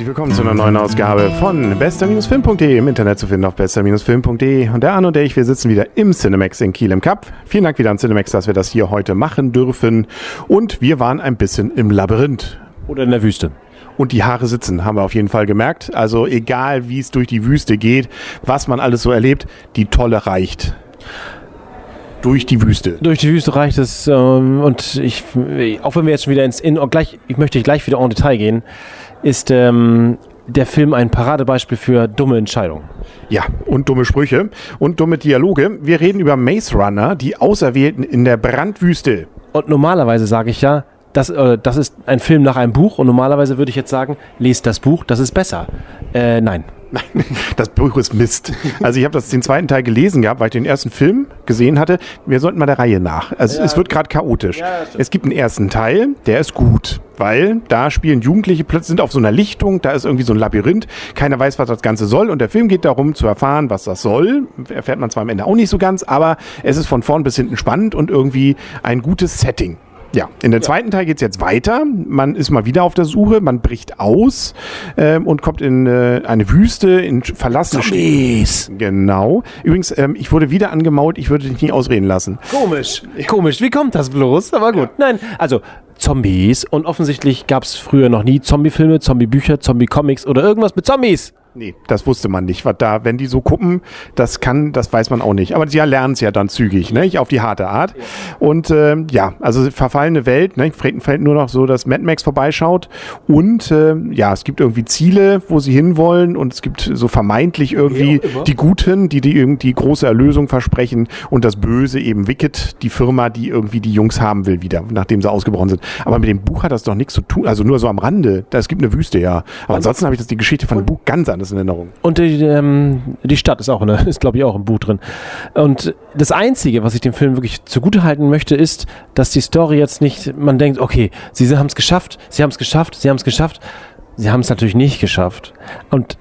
Herzlich willkommen zu einer neuen Ausgabe von bester-film.de im Internet zu finden auf bester-film.de. Und der Arne und der ich, wir sitzen wieder im Cinemax in Kiel im Cup. Vielen Dank wieder an Cinemax, dass wir das hier heute machen dürfen. Und wir waren ein bisschen im Labyrinth. Oder in der Wüste. Und die Haare sitzen, haben wir auf jeden Fall gemerkt. Also egal, wie es durch die Wüste geht, was man alles so erlebt, die Tolle reicht. Durch die Wüste. Durch die Wüste reicht es. Ähm, und ich, auch wenn wir jetzt schon wieder ins, in, gleich, ich möchte gleich wieder en Detail gehen, ist ähm, der Film ein Paradebeispiel für dumme Entscheidungen. Ja, und dumme Sprüche und dumme Dialoge. Wir reden über Maze Runner, die Auserwählten in der Brandwüste. Und normalerweise sage ich ja, das, äh, das ist ein Film nach einem Buch und normalerweise würde ich jetzt sagen, lest das Buch, das ist besser. Äh, nein. Nein, das Buch ist Mist. Also ich habe das den zweiten Teil gelesen gehabt, weil ich den ersten Film gesehen hatte. Wir sollten mal der Reihe nach. Also ja, es wird gerade chaotisch. Ja, es gibt einen ersten Teil, der ist gut, weil da spielen Jugendliche plötzlich sind auf so einer Lichtung, da ist irgendwie so ein Labyrinth, keiner weiß, was das Ganze soll und der Film geht darum zu erfahren, was das soll. Erfährt man zwar am Ende auch nicht so ganz, aber es ist von vorn bis hinten spannend und irgendwie ein gutes Setting. Ja, in der zweiten Teil geht's jetzt weiter. Man ist mal wieder auf der Suche, man bricht aus ähm, und kommt in äh, eine Wüste, in verlassene Zombies. Genau. Übrigens, ähm, ich wurde wieder angemault, ich würde dich nie ausreden lassen. Komisch. Komisch, wie kommt das bloß? Aber gut. Ja. Nein, also Zombies und offensichtlich gab's früher noch nie Zombie-Filme, Zombie-Bücher, Zombie-Comics oder irgendwas mit Zombies. Nee, das wusste man nicht. Was da, wenn die so gucken, das kann, das weiß man auch nicht. Aber sie lernen es ja dann zügig, ne? Auf die harte Art. Ja. Und ähm, ja, also verfallene Welt, ne? fällt nur noch so, dass Mad Max vorbeischaut. Und äh, ja, es gibt irgendwie Ziele, wo sie hinwollen und es gibt so vermeintlich irgendwie die Guten, die die irgendwie große Erlösung versprechen und das Böse eben Wicked, die Firma, die irgendwie die Jungs haben will wieder, nachdem sie ausgebrochen sind. Aber mit dem Buch hat das doch nichts zu tun, also nur so am Rande. Es gibt eine Wüste, ja. Aber ansonsten habe ich das die Geschichte von dem Buch ganz anders alles in Erinnerung. Und die, ähm, die Stadt ist auch, ne, ist glaube ich auch im Buch drin. Und das Einzige, was ich dem Film wirklich zugutehalten möchte, ist, dass die Story jetzt nicht, man denkt, okay, sie haben es geschafft, sie haben es geschafft, sie haben es geschafft. Sie haben es natürlich nicht geschafft. Und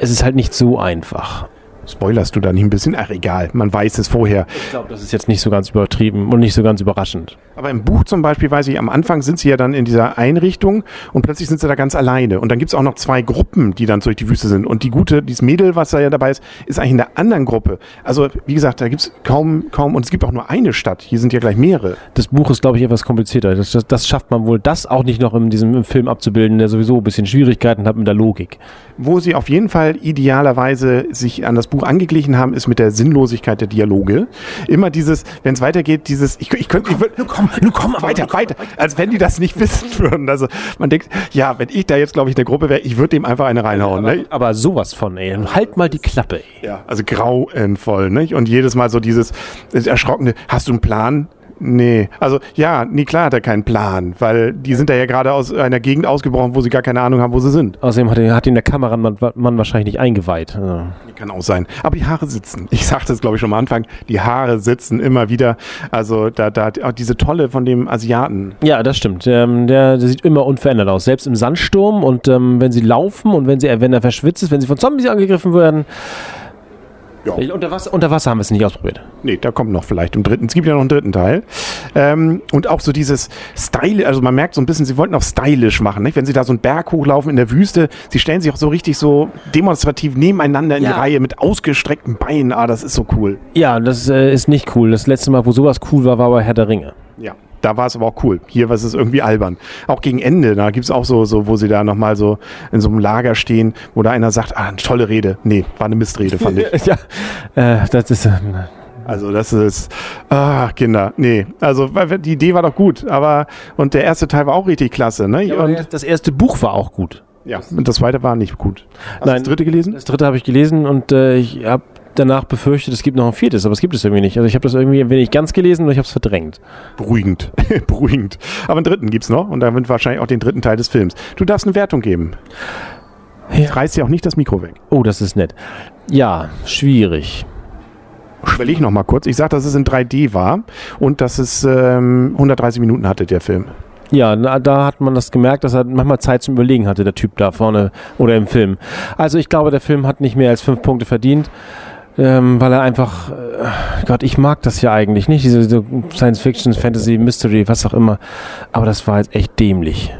es ist halt nicht so einfach. Spoilerst du da nicht ein bisschen? Ach, egal, man weiß es vorher. Ich glaube, das ist jetzt nicht so ganz übertrieben und nicht so ganz überraschend. Aber im Buch zum Beispiel weiß ich, am Anfang sind sie ja dann in dieser Einrichtung und plötzlich sind sie da ganz alleine. Und dann gibt es auch noch zwei Gruppen, die dann durch die Wüste sind. Und die gute, dieses Mädel, was da ja dabei ist, ist eigentlich in der anderen Gruppe. Also, wie gesagt, da gibt es kaum, kaum, und es gibt auch nur eine Stadt. Hier sind ja gleich mehrere. Das Buch ist, glaube ich, etwas komplizierter. Das, das, das, schafft man wohl, das auch nicht noch in diesem Film abzubilden, der sowieso ein bisschen Schwierigkeiten hat mit der Logik. Wo sie auf jeden Fall idealerweise sich an das Buch angeglichen haben, ist mit der Sinnlosigkeit der Dialoge. Immer dieses, wenn es weitergeht, dieses, ich, ich könnte, ich würde, komm, komm, komm, weiter, weiter, als wenn die das nicht wissen würden. Also man denkt, ja, wenn ich da jetzt, glaube ich, in der Gruppe wäre, ich würde dem einfach eine reinhauen. Aber, ne? aber sowas von, ey, halt mal die Klappe, ey. Ja, also grauenvoll, nicht? Und jedes Mal so dieses erschrockene, hast du einen Plan? Nee, also ja, nee, klar hat er keinen Plan, weil die sind da ja gerade aus einer Gegend ausgebrochen, wo sie gar keine Ahnung haben, wo sie sind. Außerdem hat, ihn, hat ihn der Kameramann Mann wahrscheinlich nicht eingeweiht. Ja. Kann auch sein. Aber die Haare sitzen. Ich sagte es, glaube ich, schon am Anfang. Die Haare sitzen immer wieder. Also da, da, auch diese Tolle von dem Asiaten. Ja, das stimmt. Ähm, der, der, sieht immer unverändert aus. Selbst im Sandsturm und ähm, wenn sie laufen und wenn sie, wenn er verschwitzt ist, wenn sie von Zombies angegriffen werden, ja. Unter, Wasser, unter Wasser haben wir es nicht ausprobiert. Nee, da kommt noch vielleicht im dritten. Es gibt ja noch einen dritten Teil. Ähm, und auch so dieses Style, also man merkt so ein bisschen, sie wollten auch stylisch machen. Nicht? Wenn sie da so einen Berg hochlaufen in der Wüste, sie stellen sich auch so richtig so demonstrativ nebeneinander in ja. die Reihe mit ausgestreckten Beinen. Ah, das ist so cool. Ja, das äh, ist nicht cool. Das letzte Mal, wo sowas cool war, war bei Herr der Ringe. Ja. Da war es aber auch cool. Hier war es irgendwie albern. Auch gegen Ende, da gibt es auch so, so, wo sie da nochmal so in so einem Lager stehen, wo da einer sagt, ah, eine tolle Rede. Nee, war eine Mistrede, fand ich. ja, äh, das ist. Äh, also das ist, ah, Kinder, nee. Also die Idee war doch gut, aber und der erste Teil war auch richtig klasse, ne? Ja, und das erste Buch war auch gut. Ja, und das zweite war nicht gut. Hast Nein, das dritte gelesen? Das dritte habe ich gelesen und äh, ich habe danach befürchtet, es gibt noch ein viertes, aber es gibt es irgendwie nicht. Also ich habe das irgendwie wenig ganz gelesen und ich habe es verdrängt. Beruhigend, beruhigend. Aber einen dritten gibt es noch und da wird wahrscheinlich auch den dritten Teil des Films. Du darfst eine Wertung geben. Ja. Reißt ja auch nicht das Mikro weg. Oh, das ist nett. Ja, schwierig. Überleg noch mal kurz. Ich sag, dass es in 3D war und dass es ähm, 130 Minuten hatte, der Film. Ja, na, da hat man das gemerkt, dass er manchmal Zeit zum Überlegen hatte, der Typ da vorne oder im Film. Also ich glaube, der Film hat nicht mehr als fünf Punkte verdient ähm, weil er einfach, äh, Gott, ich mag das ja eigentlich nicht, diese, diese Science Fiction, Fantasy, Mystery, was auch immer. Aber das war jetzt echt dämlich.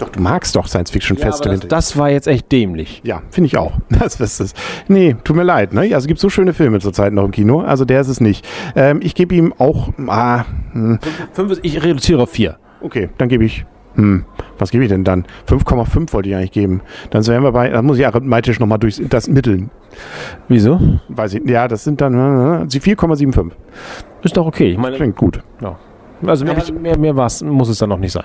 Doch, du magst doch Science-Fiction-Feste. Ja, das, das, war jetzt echt dämlich. Ja, finde ich auch. Das ist es. Nee, tut mir leid. Ne? Also es gibt so schöne Filme zurzeit noch im Kino. Also der ist es nicht. Ähm, ich gebe ihm auch... Ah, hm. fünf, ich reduziere auf vier. Okay, dann gebe ich... Hm, was gebe ich denn dann? 5,5 wollte ich eigentlich geben. Dann wären wir bei... Da muss ich arithmetisch nochmal durch das Mitteln. Wieso? Weiß ich. Ja, das sind dann... Äh, 4,75. Ist doch okay. Ich meine, Klingt gut. Ja. Also mehr, mehr, mehr was muss es dann noch nicht sein.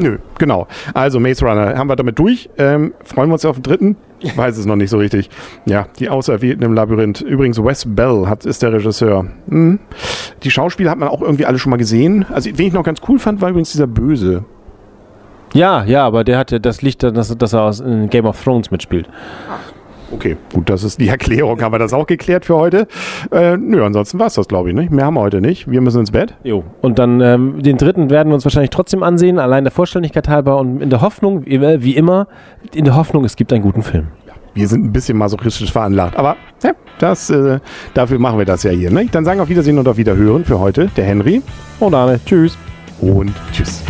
Nö, genau. Also Maze Runner haben wir damit durch. Ähm, freuen wir uns auf den dritten? Ich weiß es noch nicht so richtig. Ja, die Auserwählten im Labyrinth. Übrigens, Wes Bell hat, ist der Regisseur. Hm. Die Schauspieler hat man auch irgendwie alle schon mal gesehen. Also, wen ich noch ganz cool fand, war übrigens dieser Böse. Ja, ja, aber der hatte das Licht, dass, dass er aus Game of Thrones mitspielt. Okay, gut, das ist die Erklärung. Haben wir das auch geklärt für heute? Äh, nö, ansonsten war es das, glaube ich. Nicht? Mehr haben wir heute nicht. Wir müssen ins Bett. Jo. Und dann ähm, den dritten werden wir uns wahrscheinlich trotzdem ansehen, allein der Vollständigkeit halber und in der Hoffnung, wie immer, in der Hoffnung, es gibt einen guten Film. Wir sind ein bisschen masochistisch veranlagt, aber ja, das, äh, dafür machen wir das ja hier. Ne? Dann sagen auf Wiedersehen und auf Wiederhören für heute der Henry. Und Arne. Tschüss. Und tschüss.